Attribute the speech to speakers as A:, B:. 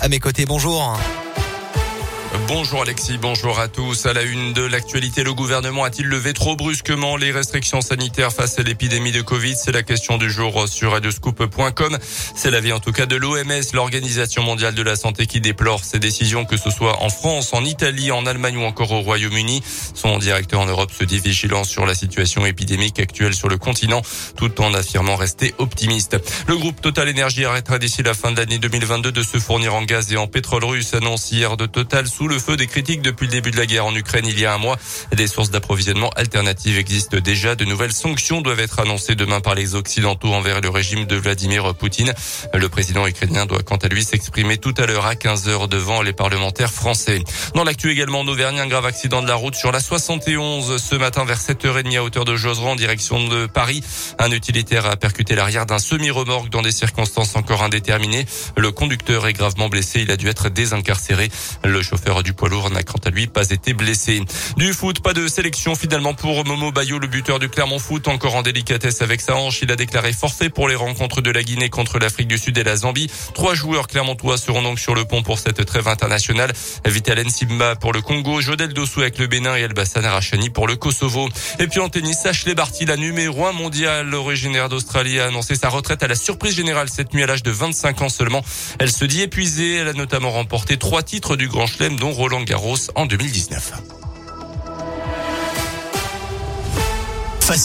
A: À mes côtés, bonjour.
B: Bonjour Alexis, bonjour à tous. À la une de l'actualité, le gouvernement a-t-il levé trop brusquement les restrictions sanitaires face à l'épidémie de Covid? C'est la question du jour sur radioscoop.com. C'est l'avis en tout cas de l'OMS, l'Organisation mondiale de la santé, qui déplore ces décisions, que ce soit en France, en Italie, en Allemagne ou encore au Royaume-Uni. Son directeur en Europe se dit vigilant sur la situation épidémique actuelle sur le continent, tout en affirmant rester optimiste. Le groupe Total Energy arrêtera d'ici la fin de l'année 2022 de se fournir en gaz et en pétrole russe, annonce hier de Total le feu des critiques depuis le début de la guerre en Ukraine il y a un mois. Des sources d'approvisionnement alternatives existent déjà. De nouvelles sanctions doivent être annoncées demain par les Occidentaux envers le régime de Vladimir Poutine. Le président ukrainien doit quant à lui s'exprimer tout à l'heure à 15 heures devant les parlementaires français. Dans l'actu également en Auvergne, un grave accident de la route sur la 71 ce matin vers 7h30 à hauteur de Joseran en direction de Paris. Un utilitaire a percuté l'arrière d'un semi-remorque dans des circonstances encore indéterminées. Le conducteur est gravement blessé. Il a dû être désincarcéré. Le chauffeur du poids lourd n'a quant à lui pas été blessé. Du foot, pas de sélection finalement pour Momo Bayo, le buteur du Clermont Foot, encore en délicatesse avec sa hanche. Il a déclaré forfait pour les rencontres de la Guinée contre l'Afrique du Sud et la Zambie. Trois joueurs clermontois seront donc sur le pont pour cette trêve internationale. Vitalen Simba pour le Congo, Jodel Dossou avec le Bénin et Elbassan Arachani pour le Kosovo. Et puis en tennis, Ashley Barty, la numéro un mondiale originaire d'Australie, a annoncé sa retraite à la surprise générale cette nuit à l'âge de 25 ans seulement. Elle se dit épuisée. Elle a notamment remporté trois titres du Grand Chelem, dont Roland Garros en 2019.